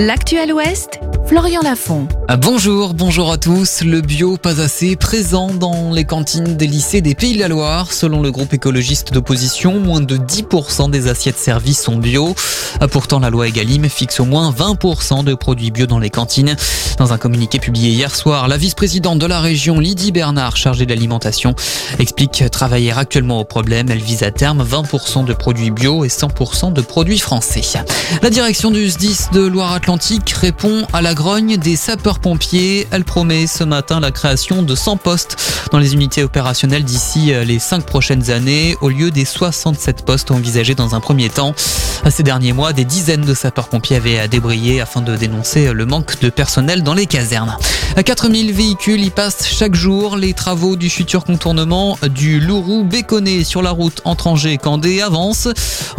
L'actuel Ouest, Florian Lafont. Ah, bonjour, bonjour à tous. Le bio pas assez présent dans les cantines des lycées des Pays de la Loire. Selon le groupe écologiste d'opposition, moins de 10% des assiettes servies sont bio. Ah, pourtant, la loi Egalim fixe au moins 20% de produits bio dans les cantines. Dans un communiqué publié hier soir, la vice-présidente de la région, Lydie Bernard, chargée de l'alimentation, explique travailler actuellement au problème. Elle vise à terme 20% de produits bio et 100% de produits français. La direction du SDIS de Loire-Atlantique répond à la grogne des sapeurs-pompiers. Elle promet ce matin la création de 100 postes dans les unités opérationnelles d'ici euh, les 5 prochaines années, au lieu des 67 postes envisagés dans un premier temps. Ces derniers mois, des dizaines de sapeurs-pompiers avaient débrayé afin de dénoncer le manque de personnel dans les casernes. 4000 véhicules y passent chaque jour. Les travaux du futur contournement du Lourou Béconné sur la route entre Angers et Candé avancent.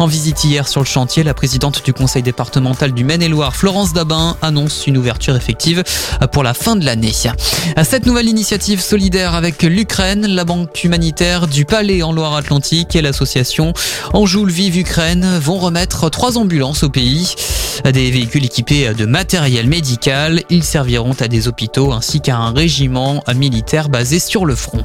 En visite hier sur le chantier, la présidente du conseil départemental du Maine-et-Loire, Florence Dabin, annonce une ouverture effective pour la fin de l'année. Cette nouvelle initiative solidaire avec l'Ukraine, la banque humanitaire du Palais en Loire-Atlantique et l'association Anjou Vive Ukraine vont remettre trois ambulances au pays. Des véhicules équipés de matériel médical, ils serviront à des hôpitaux ainsi qu'à un régiment militaire basé sur le front.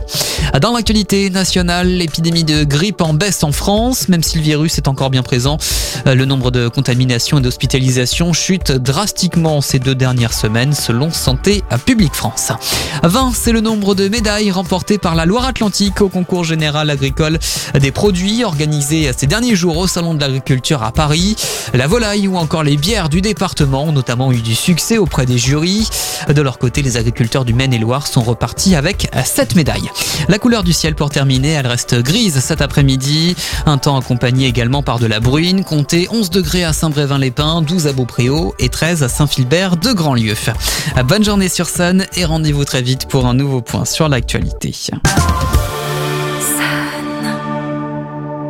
Dans l'actualité nationale, l'épidémie de grippe en baisse en France, même si le virus est encore bien présent. Le nombre de contaminations et d'hospitalisations chute drastiquement ces deux dernières semaines selon Santé publique France. 20, c'est le nombre de médailles remportées par la Loire-Atlantique au concours général agricole des produits organisé ces derniers jours au Salon de l'Agriculture à Paris. La volaille ou encore bières du département ont notamment eu du succès auprès des jurys. De leur côté, les agriculteurs du Maine-et-Loire sont repartis avec 7 médailles. La couleur du ciel pour terminer, elle reste grise cet après-midi. Un temps accompagné également par de la bruine. Comptez 11 degrés à Saint-Brévin-les-Pins, 12 à Beaupréau et 13 à Saint-Philbert de Grandlieu. Bonne journée sur Sun et rendez-vous très vite pour un nouveau point sur l'actualité.